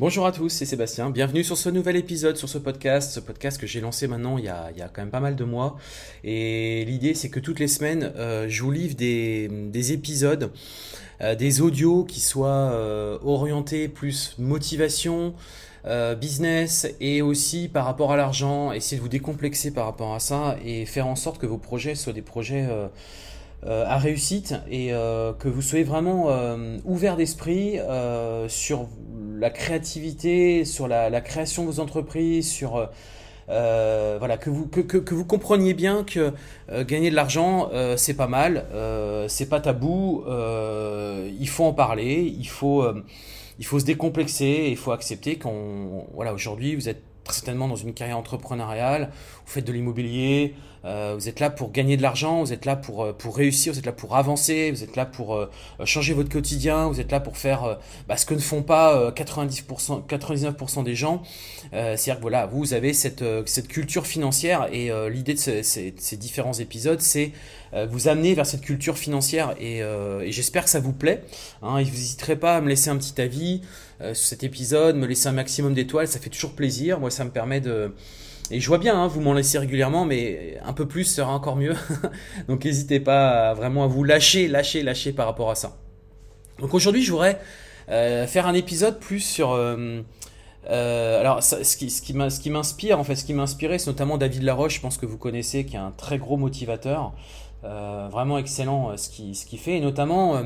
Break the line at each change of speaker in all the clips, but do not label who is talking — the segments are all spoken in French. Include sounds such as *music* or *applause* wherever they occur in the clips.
Bonjour à tous, c'est Sébastien. Bienvenue sur ce nouvel épisode, sur ce podcast, ce podcast que j'ai lancé maintenant il y, a, quand même pas mal de mois. Et l'idée, c'est que toutes les semaines, euh, je vous livre des, épisodes, euh, des audios qui soient euh, orientés plus motivation, business et aussi par rapport à l'argent, essayer de vous décomplexer par rapport à ça et faire en sorte que vos projets soient des projets à réussite et que vous soyez vraiment ouvert d'esprit sur la créativité, sur la, création de vos entreprises, sur euh, euh, voilà que vous que, vous compreniez bien que euh, gagner de l'argent c'est pas mal, c'est pas tabou, il faut en parler, il faut il faut se décomplexer, il faut accepter qu'on voilà aujourd'hui vous êtes certainement dans une carrière entrepreneuriale, vous faites de l'immobilier, euh, vous êtes là pour gagner de l'argent, vous êtes là pour, euh, pour réussir, vous êtes là pour avancer, vous êtes là pour euh, changer votre quotidien, vous êtes là pour faire bah, ce que ne font pas 90%, 99% des gens. C'est-à-dire que voilà, vous avez cette, cette culture financière et l'idée de ces, différents épisodes, c'est vous amener vers cette culture financière et, et j'espère que ça vous plaît. Hein, et vous n'hésiterez pas à me laisser un petit avis sur cet épisode, me laisser un maximum d'étoiles, ça fait toujours plaisir. Moi, ça me permet de et je vois bien, hein, vous m'en laissez régulièrement, mais un peu plus sera encore mieux. *laughs* Donc n'hésitez pas vraiment à vous lâcher, lâcher, lâcher par rapport à ça. Donc aujourd'hui, je voudrais euh, faire un épisode plus sur... Euh, euh, alors, ce qui, m'inspire, en fait, ce qui m'a inspiré, c'est notamment David Laroche, je pense que vous connaissez, qui est un très gros motivateur, vraiment excellent ce qu'il fait, et notamment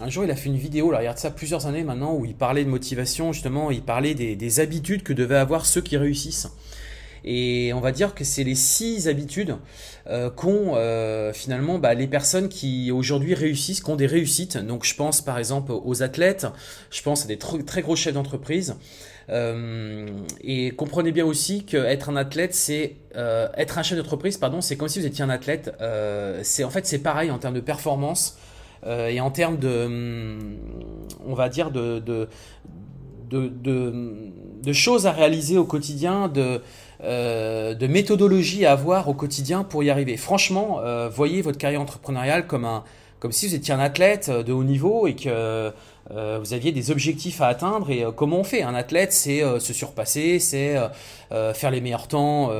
un jour, il a fait une vidéo, là, a ça plusieurs années maintenant, où il parlait de motivation, justement, il parlait des habitudes que devaient avoir ceux qui réussissent. Et on va dire que c'est les six habitudes euh, qu'ont euh, finalement bah, les personnes qui aujourd'hui réussissent, qui ont des réussites. Donc je pense par exemple aux athlètes, je pense à des très gros chefs d'entreprise. Euh, et comprenez bien aussi qu'être un athlète, c'est être un chef d'entreprise, pardon, c'est comme si vous étiez un athlète. c'est en fait c'est pareil en termes de performance et en termes de, on va dire de, de de, de, choses à réaliser au quotidien, de, euh, de méthodologie à avoir au quotidien pour y arriver. Franchement, euh, voyez votre carrière entrepreneuriale comme un comme si vous étiez un athlète de haut niveau et que euh, vous aviez des objectifs à atteindre et comment on fait? Un athlète, c'est se surpasser, c'est faire les meilleurs temps,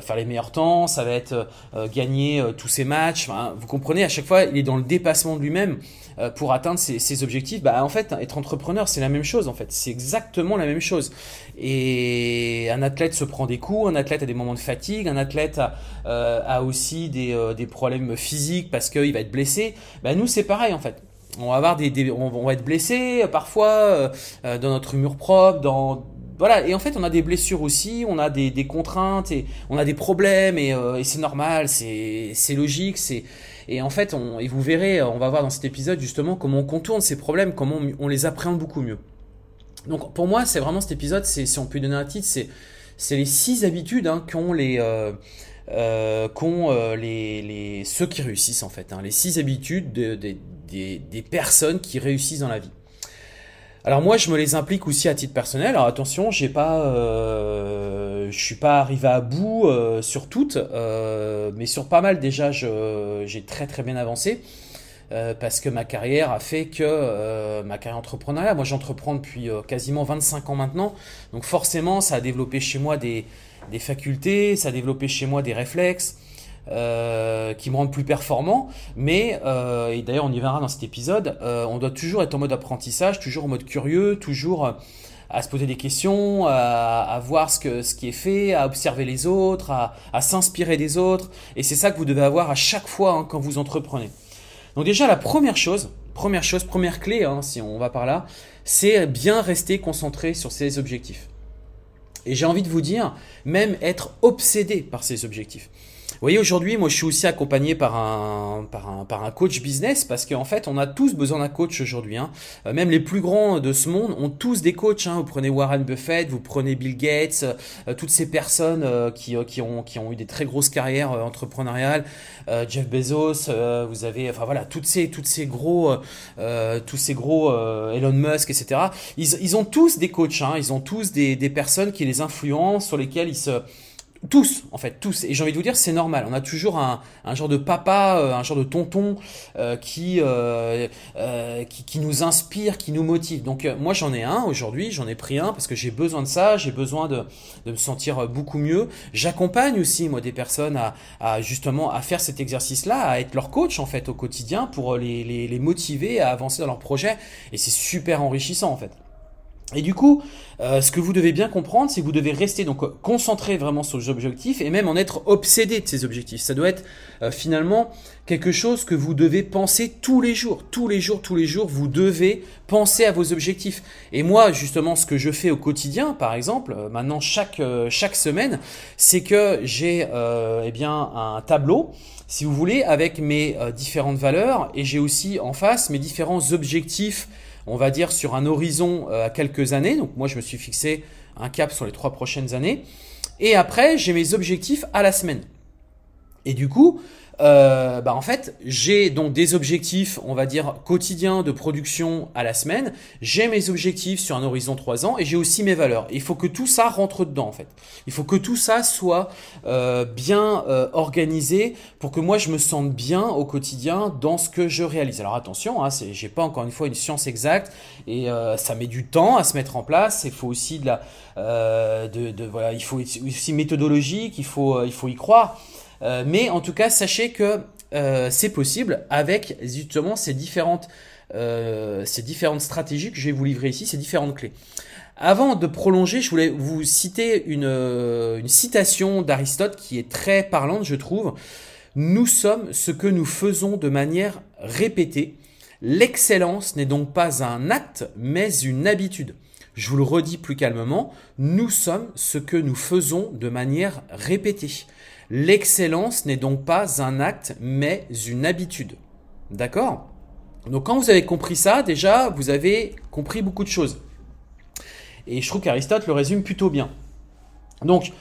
faire les meilleurs temps, ça va être gagner tous ses matchs. vous comprenez, à chaque fois, il est dans le dépassement de lui-même. Euh, pour atteindre ses, objectifs, bah en fait être entrepreneur c'est la même chose en fait, c'est exactement la même chose. Et un athlète se prend des coups, un athlète a des moments de fatigue, un athlète a, euh, aussi des, euh, des, problèmes physiques parce qu'il va être blessé. Bah nous c'est pareil en fait. On va avoir des, on va être blessé parfois dans notre mur propre, dans voilà, et en fait, on a des blessures aussi, on a des, contraintes, et on a des problèmes, et, c'est normal, c'est logique, c'est et en fait, on, et vous verrez, on va voir dans cet épisode justement comment on contourne ces problèmes, comment on, les appréhende beaucoup mieux. Donc pour moi, c'est vraiment cet épisode, c'est, si on peut donner un titre, c'est, c'est les six habitudes hein, qu'ont les... Euh, euh, qu'ont euh, les, ceux qui réussissent en fait, hein, les six habitudes de, des, personnes qui réussissent dans la vie. Alors moi, je me les implique aussi à titre personnel. Alors attention, j'ai pas, euh, je suis pas arrivé à bout euh, sur toutes, euh, mais sur pas mal déjà, j'ai très très bien avancé. parce que ma carrière a fait que ma carrière entrepreneuriale, moi j'entreprends depuis quasiment 25 ans maintenant, donc forcément ça a développé chez moi des facultés, ça a développé chez moi des réflexes, euh, qui me rendent plus performant. Mais, euh, et d'ailleurs on y verra dans cet épisode, euh, on doit toujours être en mode apprentissage, toujours en mode curieux, toujours à se poser des questions, à, voir ce, que, ce qui est fait, à observer les autres, à, s'inspirer des autres. Et c'est ça que vous devez avoir à chaque fois hein, quand vous entreprenez. Donc déjà la première chose, première chose, première clé, hein, si on va par là, c'est bien rester concentré sur ses objectifs. Et j'ai envie de vous dire, même être obsédé par ces objectifs. Voyez, aujourd'hui, moi, je suis aussi accompagné par un, par un, par un coach business parce qu'en fait, on a tous besoin d'un coach aujourd'hui. Hein. Euh, même les plus grands de ce monde ont tous des coachs. Hein. Vous prenez Warren Buffett, vous prenez Bill Gates, euh, toutes ces personnes euh, qui, qui, ont, qui ont eu des très grosses carrières entrepreneuriales. Jeff Bezos, vous avez, enfin voilà, toutes ces, toutes ces gros, tous ces gros Elon Musk, etc. Ils, ils ont tous des coachs. Hein. Ils ont tous des, des personnes qui les influencent, sur lesquelles ils se tous, en fait, tous. Et j'ai envie de vous dire, c'est normal. On a toujours un, genre de papa, euh, un genre de tonton euh, qui, euh, qui, qui, nous inspire, qui nous motive. Donc moi, j'en ai un aujourd'hui, j'en ai pris un parce que j'ai besoin de ça, j'ai besoin de, de, me sentir beaucoup mieux. J'accompagne aussi, moi, des personnes à, à, justement à faire cet exercice-là, à être leur coach, en fait, au quotidien pour les, les, les motiver à avancer dans leur projet. Et c'est super enrichissant, en fait. Et du coup, euh, ce que vous devez bien comprendre, c'est que vous devez rester donc concentré vraiment sur les objectifs et même en être obsédé de ces objectifs. Ça doit être euh, finalement quelque chose que vous devez penser tous les jours, tous les jours, tous les jours. Vous devez penser à vos objectifs. Et moi, justement, ce que je fais au quotidien, par exemple, euh, maintenant chaque chaque semaine, c'est que j'ai eh bien un tableau si vous voulez, avec mes différentes valeurs et j'ai aussi en face mes différents objectifs on va dire, sur un horizon euh, à quelques années. Donc moi, je me suis fixé un cap sur les trois prochaines années. Et après, j'ai mes objectifs à la semaine. Et du coup, euh, bah en fait, j'ai donc des objectifs, on va dire, quotidiens de production à la semaine. J'ai mes objectifs sur un horizon 3 ans et j'ai aussi mes valeurs. il faut que tout ça rentre dedans, en fait. Il faut que tout ça soit euh, bien euh, organisé pour que moi je me sente bien au quotidien dans ce que je réalise. Alors attention, hein, j'ai pas encore une fois une science exacte et euh, ça met du temps à se mettre en place. Il faut aussi de la, euh, de, de, voilà, il faut aussi méthodologique. Il faut, il faut y croire. Euh, mais en tout cas, sachez que euh, c'est possible avec justement ces différentes, euh, ces différentes stratégies que je vais vous livrer ici, ces différentes clés. Avant de prolonger, je voulais vous citer une, une citation d'Aristote qui est très parlante, je trouve. Nous sommes ce que nous faisons de manière répétée. L'excellence n'est donc pas un acte, mais une habitude. Je vous le redis plus calmement, nous sommes ce que nous faisons de manière répétée. L'excellence n'est donc pas un acte, mais une habitude. D'accord? Donc quand vous avez compris ça, déjà, vous avez compris beaucoup de choses. Et je trouve qu'Aristote le résume plutôt bien. Donc,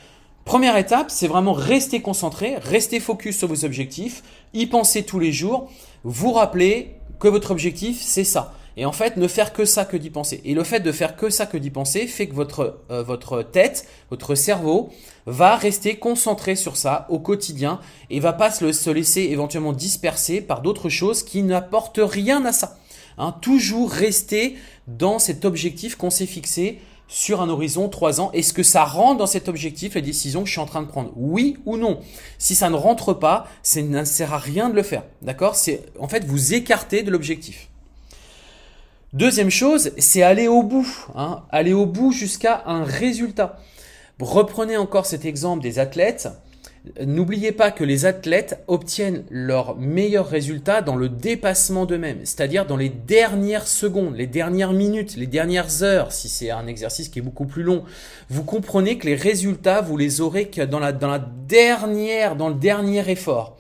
première étape, c'est vraiment rester concentré, rester focus sur vos objectifs, y penser tous les jours, vous rappeler que votre objectif, c'est ça. Et en fait, ne faire que ça que d'y penser. Et le fait de faire que ça que d'y penser fait que votre, euh, votre tête, votre cerveau va rester concentré sur ça au quotidien et va pas se, laisser éventuellement disperser par d'autres choses qui n'apportent rien à ça. Hein, toujours rester dans cet objectif qu'on s'est fixé sur un horizon 3 ans. Est-ce que ça rentre dans cet objectif, les décisions que je suis en train de prendre? Oui ou non? Si ça ne rentre pas, ça ne sert à rien de le faire. D'accord? C'est en fait vous écartez de l'objectif. Deuxième chose, c'est aller au bout, hein, aller au bout jusqu'à un résultat. Reprenez encore cet exemple des athlètes. N'oubliez pas que les athlètes obtiennent leur meilleur résultat dans le dépassement d'eux-mêmes, c'est-à-dire dans les dernières secondes, les dernières minutes, les dernières heures, si c'est un exercice qui est beaucoup plus long. Vous comprenez que les résultats, vous les aurez que dans la dernière, dans le dernier effort.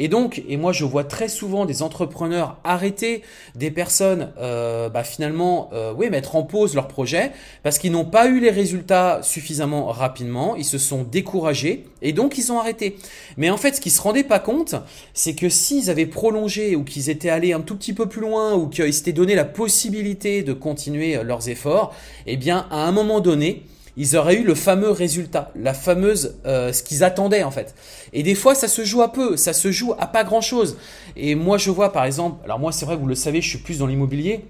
Et donc, et moi je vois très souvent des entrepreneurs arrêter des personnes, euh, bah, finalement, euh, oui, mettre en pause leur projet parce qu'ils n'ont pas eu les résultats suffisamment rapidement, ils se sont découragés et donc ils ont arrêté. Mais en fait, ce qu'ils se rendaient pas compte, c'est que s'ils avaient prolongé ou qu'ils étaient allés un tout petit peu plus loin ou qu'ils s'étaient donné la possibilité de continuer leurs efforts, eh bien, à un moment donné, ils auraient eu le fameux résultat, la fameuse, euh, ce qu'ils attendaient en fait. Et des fois, ça se joue à peu, ça se joue à pas grand chose. Et moi, je vois par exemple, alors moi, c'est vrai, vous le savez, je suis plus dans l'immobilier,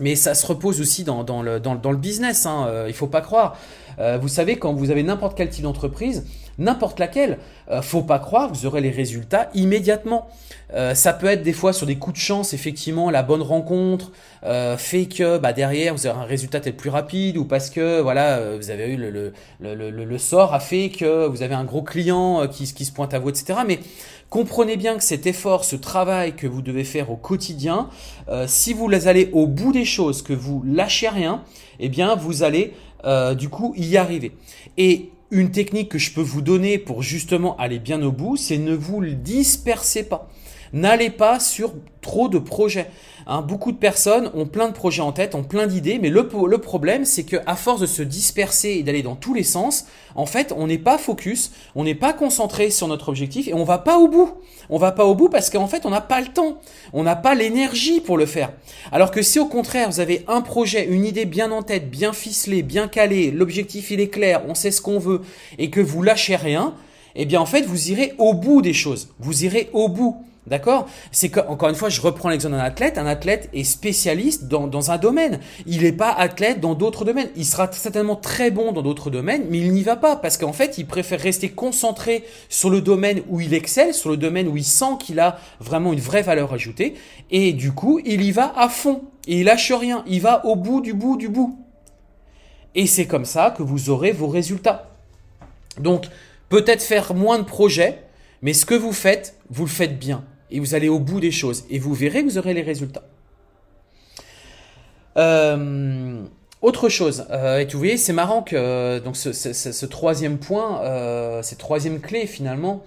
mais ça se repose aussi dans, le, dans, le business. Hein, euh, il faut pas croire. Euh, vous savez, quand vous avez n'importe quel type d'entreprise, n'importe laquelle. Euh, faut pas croire que vous aurez les résultats immédiatement. Euh, ça peut être des fois sur des coups de chance, effectivement, la bonne rencontre euh, fait que bah, derrière vous aurez un résultat peut-être plus rapide ou parce que voilà vous avez eu le, sort a fait que vous avez un gros client qui, se pointe à vous, etc. Mais comprenez bien que cet effort, ce travail que vous devez faire au quotidien, si vous allez au bout des choses, que vous lâchez rien, eh bien vous allez du coup y arriver. Et une technique que je peux vous donner pour justement aller bien au bout, c'est ne vous le dispersez pas. N'allez pas sur trop de projets. Hein, beaucoup de personnes ont plein de projets en tête, ont plein d'idées, mais le, le problème, c'est que à force de se disperser et d'aller dans tous les sens, en fait, on n'est pas focus, on n'est pas concentré sur notre objectif et on va pas au bout. On va pas au bout parce qu'en fait, on n'a pas le temps, on n'a pas l'énergie pour le faire. Alors que si au contraire, vous avez un projet, une idée bien en tête, bien ficelée, bien calée, l'objectif il est clair, on sait ce qu'on veut et que vous lâchez rien, eh bien en fait, vous irez au bout des choses. Vous irez au bout. D'accord? C'est encore une fois, je reprends l'exemple d'un athlète. Un athlète est spécialiste dans, dans un domaine. Il n'est pas athlète dans d'autres domaines. Il sera certainement très bon dans d'autres domaines, mais il n'y va pas parce qu'en fait, il préfère rester concentré sur le domaine où il excelle, sur le domaine où il sent qu'il a vraiment une vraie valeur ajoutée. Et du coup, il y va à fond. Et il lâche rien. Il va au bout du bout du bout. Et c'est comme ça que vous aurez vos résultats. Donc, peut-être faire moins de projets, mais ce que vous faites, vous le faites bien et vous allez au bout des choses et vous verrez, vous aurez les résultats. Euh, autre chose, euh, et vous voyez, c'est marrant que euh, donc ce, troisième point, cette troisième clé finalement,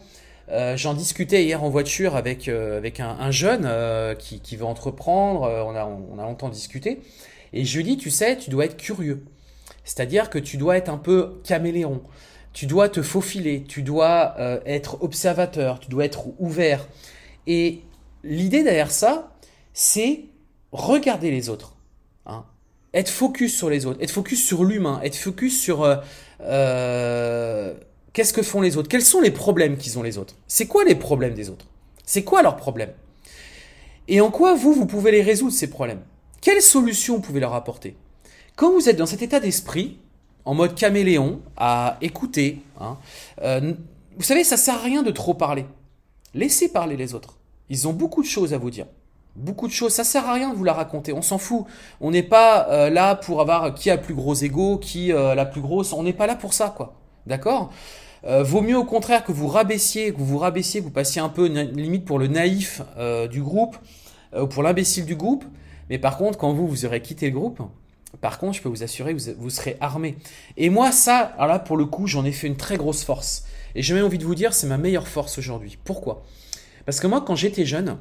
j'en discutais hier en voiture avec, avec un, jeune qui, qui, veut entreprendre, on, a, on a longtemps discuté, et je lui dis, tu sais, tu dois être curieux. C'est-à-dire que tu dois être un peu caméléon, tu dois te faufiler, tu dois être observateur, tu dois être ouvert. Et l'idée derrière ça, c'est regarder les autres. Hein. Être focus sur les autres, être focus sur l'humain, être focus sur euh, euh, qu'est-ce que font les autres, quels sont les problèmes qu'ils ont les autres. C'est quoi les problèmes des autres? C'est quoi leurs problèmes? Et en quoi vous, vous pouvez les résoudre, ces problèmes? Quelles solutions vous pouvez leur apporter? Quand vous êtes dans cet état d'esprit, en mode caméléon, à écouter, hein, euh, vous savez, ça sert à rien de trop parler. Laissez parler les autres. Ils ont beaucoup de choses à vous dire. Beaucoup de choses. Ça sert à rien de vous la raconter. On s'en fout. On n'est pas euh, là pour avoir qui a le plus gros ego, qui euh, la plus grosse. On n'est pas là pour ça, quoi. D'accord? Euh, Vaut mieux au contraire que vous rabaissiez, que vous rabaissiez, que vous passiez un peu limite pour le naïf du groupe, ou pour l'imbécile du groupe. Mais par contre, quand vous, vous aurez quitté le groupe, par contre, je peux vous assurer vous, vous serez armé. Et moi, ça, alors là, pour le coup, j'en ai fait une très grosse force. Et j'ai même envie de vous dire, c'est ma meilleure force aujourd'hui. Pourquoi? Parce que moi, quand j'étais jeune,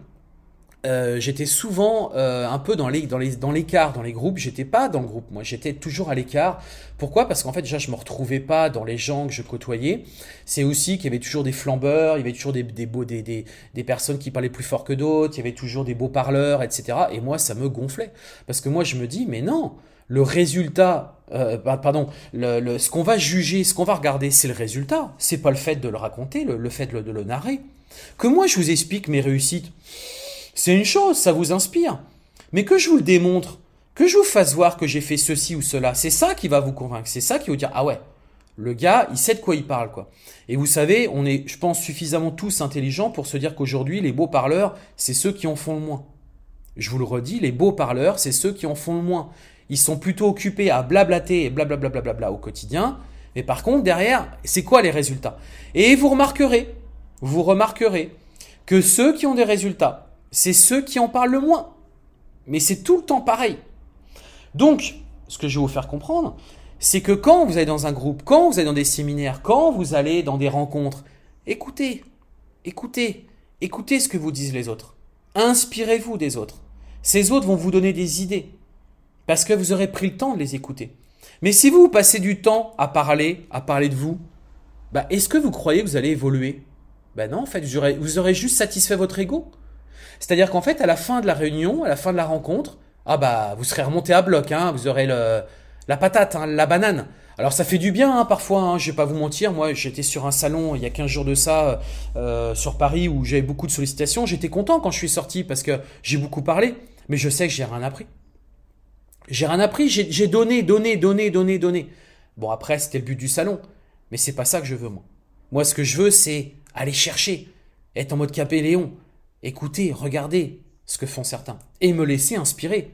euh, j'étais souvent euh, un peu dans les dans les l'écart dans les groupes. J'étais pas dans le groupe moi. J'étais toujours à l'écart. Pourquoi? Parce qu'en fait déjà je me retrouvais pas dans les gens que je côtoyais. C'est aussi qu'il y avait toujours des flambeurs il y avait toujours des beaux des, personnes qui parlaient plus fort que d'autres il y avait toujours des beaux parleurs etc et moi ça me gonflait. Parce que moi je me dis mais non le résultat, euh, pardon, le, ce qu'on va juger, ce qu'on va regarder, c'est le résultat. C'est pas le fait de le raconter, le, fait de le, narrer. Que moi je vous explique mes réussites, c'est une chose, ça vous inspire. Mais que je vous le démontre, que je vous fasse voir que j'ai fait ceci ou cela, c'est ça qui va vous convaincre. C'est ça qui va vous dire ah ouais, le gars, il sait de quoi il parle quoi. Et vous savez, on est, je pense, suffisamment tous intelligents pour se dire qu'aujourd'hui, les beaux parleurs, c'est ceux qui en font le moins. Je vous le redis, les beaux parleurs, c'est ceux qui en font le moins. Ils sont plutôt occupés à blablater et blablabla au quotidien. Mais par contre, derrière, c'est quoi les résultats? Et vous remarquerez, vous remarquerez que ceux qui ont des résultats, c'est ceux qui en parlent le moins. Mais c'est tout le temps pareil. Donc, ce que je vais vous faire comprendre, c'est que quand vous allez dans un groupe, quand vous allez dans des séminaires, quand vous allez dans des rencontres, écoutez, écoutez, écoutez ce que vous disent les autres. Inspirez-vous des autres. Ces autres vont vous donner des idées parce que vous aurez pris le temps de les écouter. Mais si vous passez du temps à parler, à parler de vous, bah, est-ce que vous croyez que vous allez évoluer? Ben non, en fait, vous aurez, juste satisfait votre ego. C'est-à-dire qu'en fait, à la fin de la réunion, à la fin de la rencontre, ah bah, vous serez remonté à bloc, hein, vous aurez la patate, hein, la banane. Alors ça fait du bien hein, parfois, hein, je vais pas vous mentir, moi j'étais sur un salon il y a 15 jours de ça euh, sur Paris où j'avais beaucoup de sollicitations, j'étais content quand je suis sorti parce que j'ai beaucoup parlé, mais je sais que j'ai rien appris. J'ai rien appris, j'ai donné, donné, donné, donné, donné. Bon, après, c'était le but du salon. Mais c'est pas ça que je veux, moi. Moi, ce que je veux, c'est aller chercher, être en mode capé Léon, écouter, regarder ce que font certains et me laisser inspirer.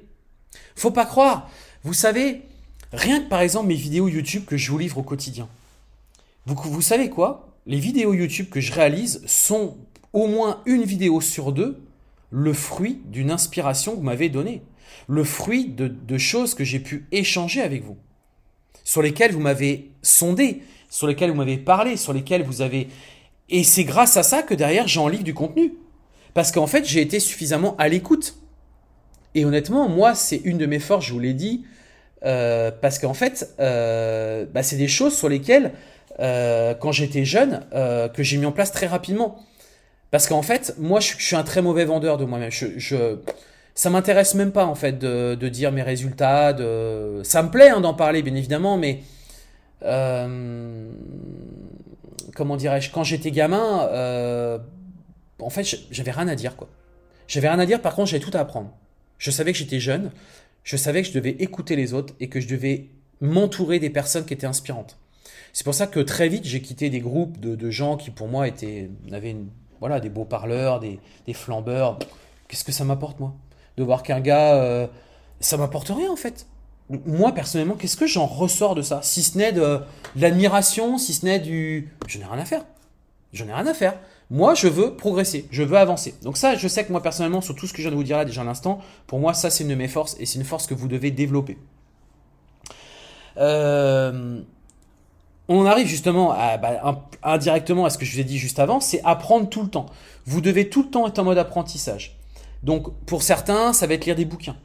Faut pas croire. Vous savez, rien que par exemple mes vidéos YouTube que je vous livre au quotidien. Vous savez quoi? Les vidéos YouTube que je réalise sont au moins une vidéo sur deux le fruit d'une inspiration que vous m'avez donnée, le fruit de, choses que j'ai pu échanger avec vous, sur lesquelles vous m'avez sondé, sur lesquelles vous m'avez parlé, sur lesquelles vous avez... Et c'est grâce à ça que derrière j'en livre du contenu. Parce qu'en fait j'ai été suffisamment à l'écoute. Et honnêtement, moi c'est une de mes forces, je vous l'ai dit, euh, parce qu'en fait euh, bah, c'est des choses sur lesquelles, euh, quand j'étais jeune, que j'ai mis en place très rapidement. Parce qu'en fait, moi, je, suis un très mauvais vendeur de moi-même. Je, je, ça m'intéresse même pas, en fait, de, dire mes résultats. Ça me plaît hein, d'en parler, bien évidemment, mais... Comment dirais-je Quand j'étais gamin, euh, en fait, j'avais rien à dire, quoi. J'avais rien à dire, par contre, j'avais tout à apprendre. Je savais que j'étais jeune, je savais que je devais écouter les autres et que je devais m'entourer des personnes qui étaient inspirantes. C'est pour ça que très vite, j'ai quitté des groupes de, gens qui, pour moi, étaient, avaient voilà, des beaux parleurs, des, flambeurs. Qu'est-ce que ça m'apporte, moi? De voir qu'un gars. Euh, ça m'apporte rien, en fait. Moi, personnellement, qu'est-ce que j'en ressors de ça? Si ce n'est de, l'admiration, si ce n'est du. Je n'ai rien à faire. Je n'ai rien à faire. Moi, je veux progresser, je veux avancer. Donc ça, je sais que moi, personnellement, sur tout ce que je viens de vous dire là déjà à l'instant, pour moi, ça, c'est une de mes forces et c'est une force que vous devez développer. Euh, on arrive justement bah, indirectement à ce que je vous ai dit juste avant, c'est apprendre tout le temps. Vous devez tout le temps être en mode apprentissage. Donc pour certains, ça va être lire des bouquins.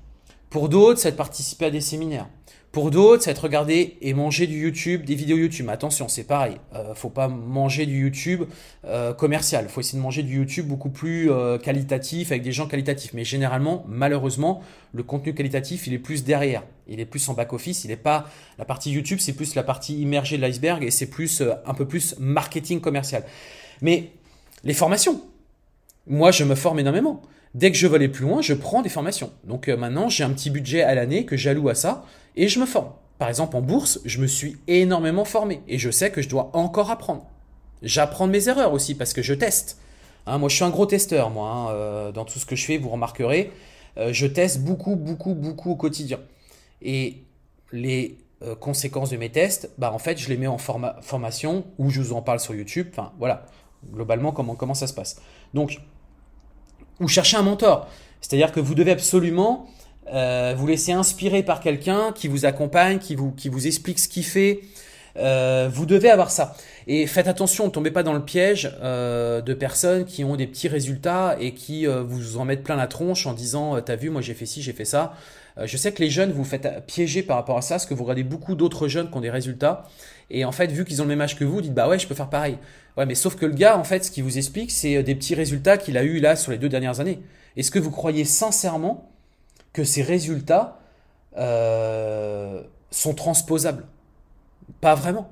Pour d'autres, ça va participer à des séminaires. Pour d'autres, ça va regarder et manger du YouTube, des vidéos YouTube. attention, c'est pareil. Euh, faut pas manger du YouTube euh, commercial. Faut essayer de manger du YouTube beaucoup plus euh, qualitatif avec des gens qualitatifs. Mais généralement, malheureusement, le contenu qualitatif, il est plus derrière. Il est plus en back office. Il n'est pas la partie YouTube, c'est plus la partie immergée de l'iceberg et c'est plus euh, un peu plus marketing commercial. Mais les formations, moi, je me forme énormément. Dès que je veux aller plus loin, je prends des formations. Donc euh, maintenant, j'ai un petit budget à l'année que j'alloue à ça et je me forme. Par exemple, en bourse, je me suis énormément formé et je sais que je dois encore apprendre. J'apprends de mes erreurs aussi parce que je teste. Hein, moi, je suis un gros testeur, moi. Hein, euh, dans tout ce que je fais, vous remarquerez, euh, je teste beaucoup, beaucoup, beaucoup au quotidien. Et les conséquences de mes tests, bah, en fait, je les mets en formation ou je vous en parle sur YouTube. Enfin, voilà, globalement, comment, comment ça se passe. Donc, ou chercher un mentor. C'est-à-dire que vous devez absolument euh, vous laisser inspirer par quelqu'un qui vous accompagne, qui vous, qui vous explique ce qu'il fait. Euh, vous devez avoir ça. Et faites attention, ne tombez pas dans le piège euh, de personnes qui ont des petits résultats et qui vous en mettent plein la tronche en disant T'as vu, moi j'ai fait ci, j'ai fait ça. je sais que les jeunes, vous faites piéger par rapport à ça, parce que vous regardez beaucoup d'autres jeunes qui ont des résultats. Et en fait, vu qu'ils ont le même âge que vous, dites Bah ouais, je peux faire pareil. Ouais, mais sauf que le gars, en fait, ce qu'il vous explique, c'est euh, des petits résultats qu'il a eu là sur les deux dernières années. Est-ce que vous croyez sincèrement que ces résultats euh, sont transposables? Pas vraiment.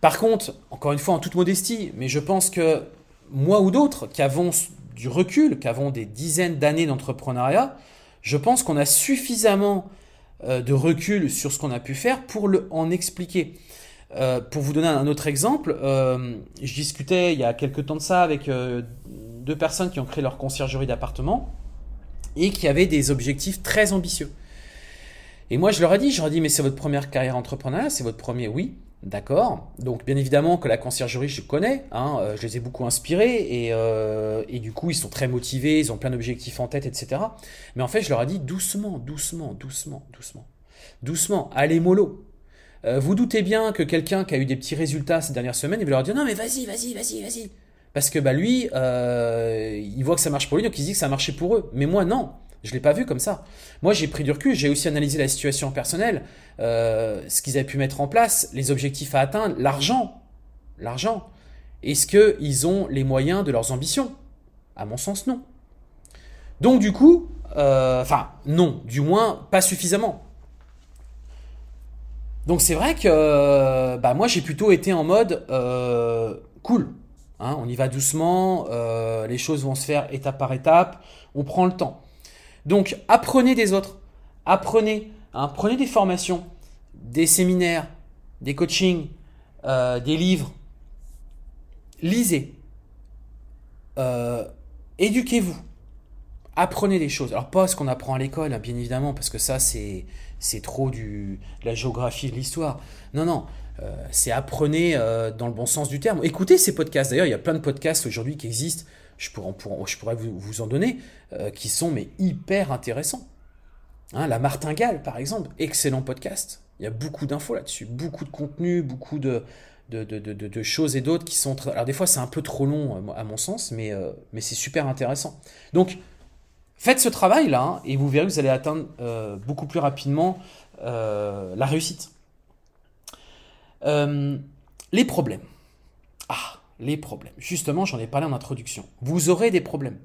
Par contre, encore une fois, en toute modestie, mais je pense que moi ou d'autres qui avons du recul, qui avons des dizaines d'années d'entrepreneuriat, je pense qu'on a suffisamment euh, de recul sur ce qu'on a pu faire pour le, en expliquer. Euh, pour vous donner un autre exemple, euh, je discutais il y a quelques temps de ça avec euh, deux personnes qui ont créé leur conciergerie d'appartement et qui avaient des objectifs très ambitieux. Et moi, je leur ai dit, je leur ai dit, mais c'est votre première carrière entrepreneuriale, c'est votre premier, oui, d'accord. Donc, bien évidemment que la conciergerie, je connais, hein, je les ai beaucoup inspirés et, et, du coup, ils sont très motivés, ils ont plein d'objectifs en tête, etc. Mais en fait, je leur ai dit doucement, doucement, doucement, doucement, doucement, allez mollo, euh, vous doutez bien que quelqu'un qui a eu des petits résultats ces dernières semaines, il va leur dire non mais vas-y, vas-y, vas-y, vas-y. Parce que bah lui, euh, il voit que ça marche pour lui, donc il dit que ça a marché pour eux. Mais moi non, je l'ai pas vu comme ça. Moi j'ai pris du recul, j'ai aussi analysé la situation personnelle, euh, ce qu'ils avaient pu mettre en place, les objectifs à atteindre, l'argent, l'argent. Est-ce qu'ils ont les moyens de leurs ambitions? À mon sens non. Donc du coup, enfin non, du moins pas suffisamment. Donc c'est vrai que bah, moi j'ai plutôt été en mode euh, cool. Hein, on y va doucement, euh, les choses vont se faire étape par étape, on prend le temps. Donc apprenez des autres, apprenez, hein, prenez des formations, des séminaires, des coachings, euh, des livres. lisez, euh, éduquez-vous, apprenez des choses. Alors pas ce qu'on apprend à l'école, hein, bien évidemment, parce que ça c'est c'est trop du de la géographie de l'histoire. Non non, euh, c'est apprenez euh, dans le bon sens du terme. Écoutez ces podcasts. D'ailleurs, il y a plein de podcasts aujourd'hui qui existent. Je pourrais, vous, en donner qui sont mais hyper intéressants. Hein, la Martingale, par exemple, excellent podcast. Il y a beaucoup d'infos là-dessus, beaucoup de contenu, beaucoup de, de, choses et d'autres qui sont... Alors des fois c'est un peu trop long à mon sens, mais, euh, mais c'est super intéressant. Donc faites ce travail-là et vous verrez que vous allez atteindre euh, beaucoup plus rapidement euh, la réussite. les problèmes. Ah, les problèmes. Justement, j'en ai parlé en introduction. Vous aurez des problèmes.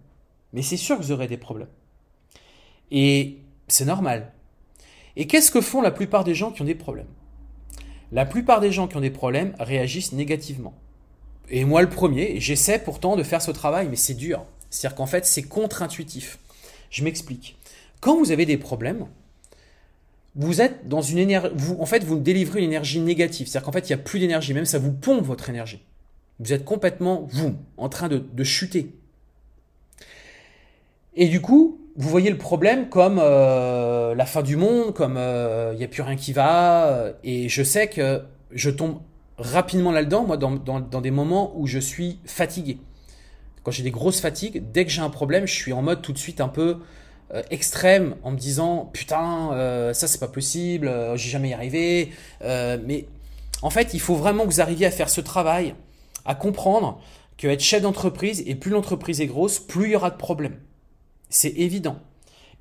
Mais c'est sûr que vous aurez des problèmes. Et c'est normal. Et qu'est-ce que font la plupart des gens qui ont des problèmes? La plupart des gens qui ont des problèmes réagissent négativement. Et moi le premier, j'essaie pourtant de faire ce travail, mais c'est dur. C'est-à-dire qu'en fait, c'est contre-intuitif. Je m'explique. Quand vous avez des problèmes, vous êtes dans une énergie, en fait, vous délivrez une énergie négative. C'est-à-dire qu'en fait, il n'y a plus d'énergie, même ça vous pompe votre énergie. Vous êtes complètement, vous, en train de, chuter. Et du coup, vous voyez le problème comme euh, la fin du monde, comme il euh, n'y a plus rien qui va. Euh, et je sais que je tombe rapidement là-dedans, moi, dans, des moments où je suis fatigué. Quand j'ai des grosses fatigues, dès que j'ai un problème, je suis en mode tout de suite un peu extrême, en me disant putain, ça c'est pas possible, j'ai jamais y arrivé. mais en fait, il faut vraiment que vous arriviez à faire ce travail, à comprendre que être chef d'entreprise, et plus l'entreprise est grosse, plus il y aura de problèmes. C'est évident.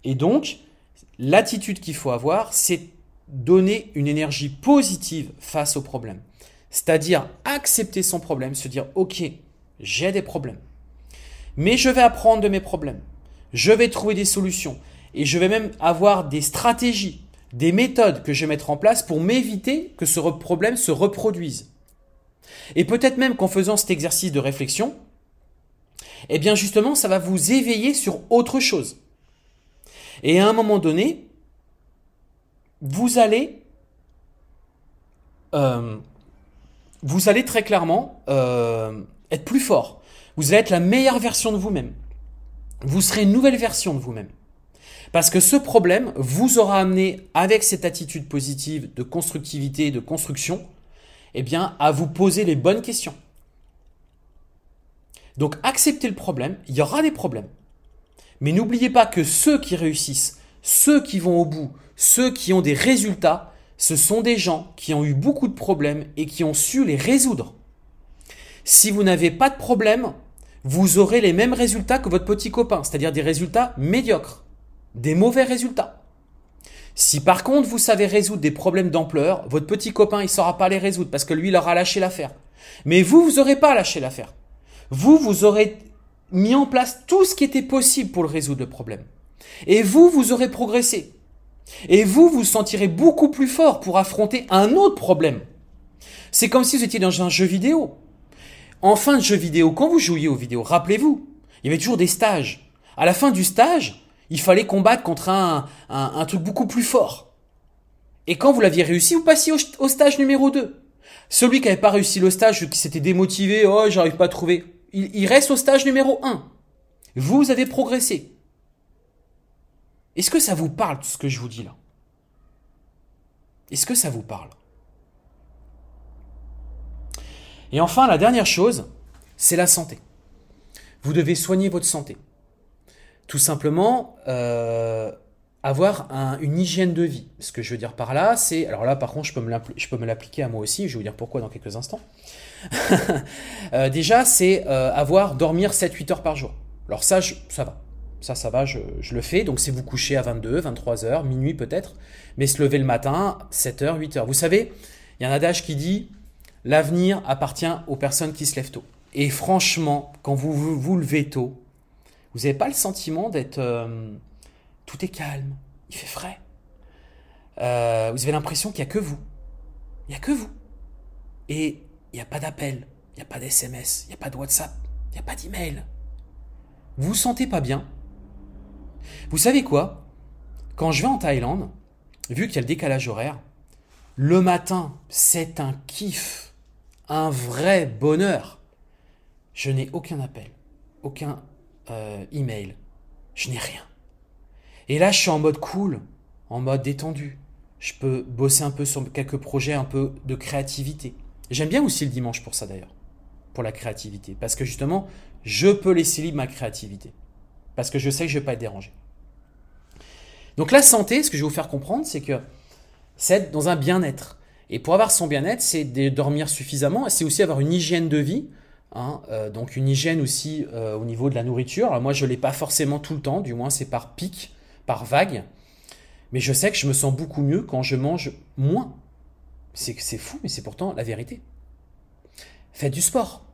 Et donc, l'attitude qu'il faut avoir, c'est donner une énergie positive face au problème. C'est-à-dire accepter son problème, se dire, OK, j'ai des problèmes. Mais je vais apprendre de mes problèmes. Je vais trouver des solutions. Et je vais même avoir des stratégies, des méthodes que je vais mettre en place pour m'éviter que ce problème se reproduise. Et peut-être même qu'en faisant cet exercice de réflexion, eh bien justement, ça va vous éveiller sur autre chose. Et à un moment donné, vous allez, euh, vous allez très clairement euh, être plus fort. Vous allez être la meilleure version de vous-même. Vous serez une nouvelle version de vous-même. Parce que ce problème vous aura amené, avec cette attitude positive de constructivité, de construction, eh bien, à vous poser les bonnes questions. Donc acceptez le problème, il y aura des problèmes. Mais n'oubliez pas que ceux qui réussissent, ceux qui vont au bout, ceux qui ont des résultats, ce sont des gens qui ont eu beaucoup de problèmes et qui ont su les résoudre. Si vous n'avez pas de problème, vous aurez les mêmes résultats que votre petit copain, c'est-à-dire des résultats médiocres, des mauvais résultats. Si par contre vous savez résoudre des problèmes d'ampleur, votre petit copain il saura pas les résoudre parce que lui il aura lâché l'affaire. Mais vous vous aurez pas lâché l'affaire vous, vous aurez mis en place tout ce qui était possible pour le résoudre le problème. Et vous, vous aurez progressé. Et vous, vous sentirez beaucoup plus fort pour affronter un autre problème. C'est comme si vous étiez dans un jeu vidéo. En fin de jeu vidéo, quand vous jouiez aux vidéos, rappelez-vous, il y avait toujours des stages. À la fin du stage, il fallait combattre contre un, un, truc beaucoup plus fort. Et quand vous l'aviez réussi, vous passiez au, stage numéro 2. Celui qui n'avait pas réussi le stage, qui s'était démotivé, oh, j'arrive pas à trouver, il, reste au stage numéro 1. Vous avez progressé. Est-ce que ça vous parle tout ce que je vous dis là? Est-ce que ça vous parle? Et enfin, la dernière chose, c'est la santé. Vous devez soigner votre santé. Tout simplement, euh, avoir une hygiène de vie. Ce que je veux dire par là, c'est... Alors là, par contre, je peux me l'appliquer à moi aussi, je vais vous dire pourquoi dans quelques instants. *laughs* Euh, déjà, c'est euh, avoir dormir 7-8 heures par jour. Alors ça, ça va. Ça, ça va, je, je, le fais. Donc c'est vous coucher à 22, 23 heures, minuit peut-être, mais se lever le matin, 7 heures, 8 heures. Vous savez, il y a un adage qui dit, l'avenir appartient aux personnes qui se lèvent tôt. Et franchement, quand vous vous, levez tôt, vous n'avez pas le sentiment d'être... Euh, tout est calme, il fait frais. vous avez l'impression qu'il n'y a que vous. Il n'y a que vous. Et il n'y a pas d'appel, il n'y a pas d'SMS, il n'y a pas de WhatsApp, il n'y a pas d'email. Vous vous sentez pas bien Vous savez quoi? Quand je vais en Thaïlande, vu qu'il y a le décalage horaire, le matin, c'est un kiff, un vrai bonheur. Je n'ai aucun appel, aucun euh, email, je n'ai rien. Et là, je suis en mode cool, en mode détendu. Je peux bosser un peu sur quelques projets, un peu de créativité. J'aime bien aussi le dimanche pour ça d'ailleurs, pour la créativité, parce que justement, je peux laisser libre ma créativité, parce que je sais que je ne vais pas être dérangé. Donc la santé, ce que je vais vous faire comprendre, c'est que c'est être dans un bien-être. Et pour avoir son bien-être, c'est de dormir suffisamment, c'est aussi avoir une hygiène de vie, hein, euh, donc une hygiène aussi euh, au niveau de la nourriture. Moi, je ne l'ai pas forcément tout le temps, du moins c'est par pic, par vague. Mais je sais que je me sens beaucoup mieux quand je mange moins. C'est fou, mais c'est pourtant la vérité. Faites du sport.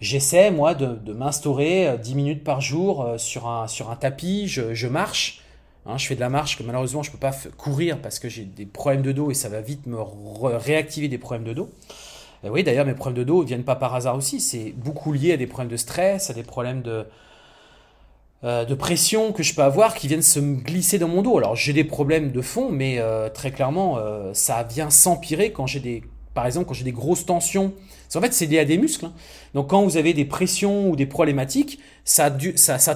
J'essaie, moi, de, m'instaurer 10 euh, minutes par jour sur un, sur un tapis, je marche. Hein, je fais de la marche que malheureusement je ne peux pas courir parce que j'ai des problèmes de dos et ça va vite me réactiver des problèmes de dos. oui, d'ailleurs, mes problèmes de dos ne viennent pas par hasard aussi. C'est beaucoup lié à des problèmes de stress, à des problèmes de, euh, de pression que je peux avoir qui viennent se glisser dans mon dos. Alors j'ai des problèmes de fond, mais euh, très clairement, euh, ça vient s'empirer quand j'ai des, par exemple, quand j'ai des grosses tensions en fait, c'est lié à des muscles. Hein. Donc, quand vous avez des pressions ou des problématiques, ça,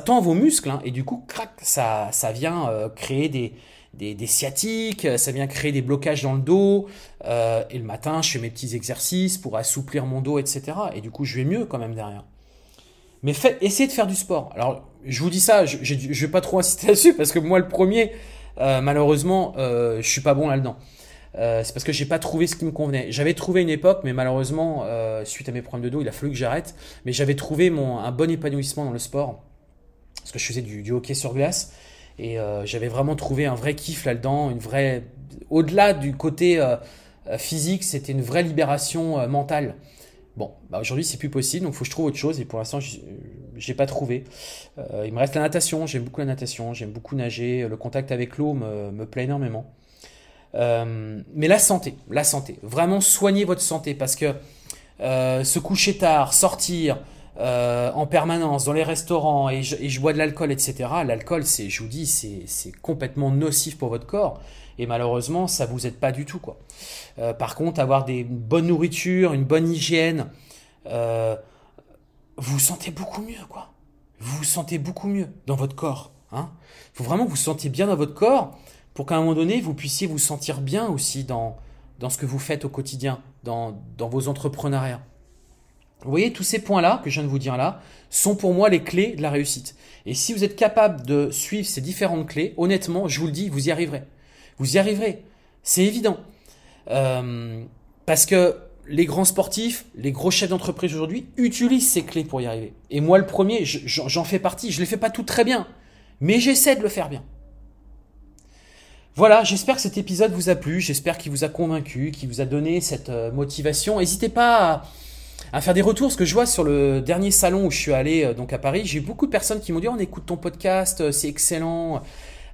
tend vos muscles hein. et du coup, crac, ça, vient euh, créer des, des, sciatiques, ça vient créer des blocages dans le dos. Euh, et le matin, je fais mes petits exercices pour assouplir mon dos, etc. Et du coup, je vais mieux quand même derrière. Mais essayez de faire du sport. Alors, je vous dis ça, je ne vais pas trop insister *laughs* là-dessus parce que moi, le premier, euh, malheureusement, je suis pas bon là-dedans. Euh, c'est parce que j'ai pas trouvé ce qui me convenait. J'avais trouvé une époque, mais malheureusement, euh, suite à mes problèmes de dos, il a fallu que j'arrête. Mais j'avais trouvé mon, un bon épanouissement dans le sport, parce que je faisais du, hockey sur glace, et euh, j'avais vraiment trouvé un vrai kiff là-dedans, une vraie, au-delà du côté physique, c'était une vraie libération mentale. Bon, bah aujourd'hui c'est plus possible, donc il faut que je trouve autre chose, et pour l'instant j'ai pas trouvé. il me reste la natation, j'aime beaucoup la natation, j'aime beaucoup nager, le contact avec l'eau me, me plaît énormément. Euh, mais la santé, la santé. Vraiment soignez votre santé parce que euh, se coucher tard, sortir euh, en permanence dans les restaurants et je, bois de l'alcool, etc. L'alcool, c'est, je vous dis, c'est complètement nocif pour votre corps et malheureusement, ça vous aide pas du tout, quoi. par contre, avoir des bonnes nourritures, une bonne hygiène, vous vous sentez beaucoup mieux, quoi. Vous vous sentez beaucoup mieux dans votre corps. Hein. faut vraiment vous sentiez bien dans votre corps pour qu'à un moment donné, vous puissiez vous sentir bien aussi dans, dans ce que vous faites au quotidien, dans, dans vos entrepreneuriats. Vous voyez, tous ces points-là, que je viens de vous dire là, sont pour moi les clés de la réussite. Et si vous êtes capable de suivre ces différentes clés, honnêtement, je vous le dis, vous y arriverez. Vous y arriverez. C'est évident. Euh, parce que les grands sportifs, les gros chefs d'entreprise aujourd'hui utilisent ces clés pour y arriver. Et moi, le premier, j'en fais partie. Je ne les fais pas toutes très bien. Mais j'essaie de le faire bien. Voilà, j'espère que cet épisode vous a plu, j'espère qu'il vous a convaincu, qu'il vous a donné cette euh, motivation. N'hésitez pas à, faire des retours, ce que je vois sur le dernier salon où je suis allé euh, donc à Paris, j'ai eu beaucoup de personnes qui m'ont dit on écoute ton podcast, euh, c'est excellent.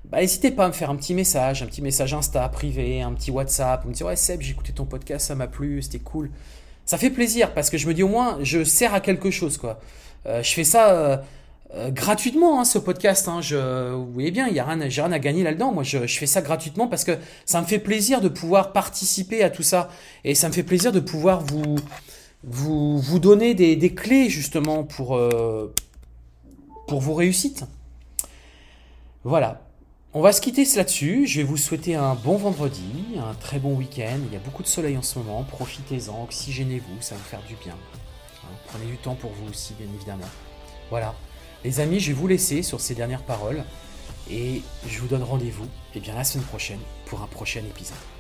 Bah, n'hésitez pas à me faire un petit message, un petit message Insta privé, un petit WhatsApp, me dire ouais Seb, j'ai écouté ton podcast, ça m'a plu, c'était cool. Ça fait plaisir parce que je me dis au moins je sers à quelque chose quoi. je fais ça euh, gratuitement hein, ce podcast. Hein, vous voyez bien, il n'y a rien, j'ai rien à gagner là-dedans. Moi, je, fais ça gratuitement parce que ça me fait plaisir de pouvoir participer à tout ça et ça me fait plaisir de pouvoir vous donner des, clés justement pour euh, pour vos réussites. Voilà. On va se quitter là-dessus. Je vais vous souhaiter un bon vendredi, un très bon week-end. Il y a beaucoup de soleil en ce moment. Profitez-en, oxygénez-vous, ça va vous faire du bien. Hein, prenez du temps pour vous aussi, bien évidemment. Voilà. Les amis, je vais vous laisser sur ces dernières paroles et je vous donne rendez-vous eh la semaine prochaine pour un prochain épisode.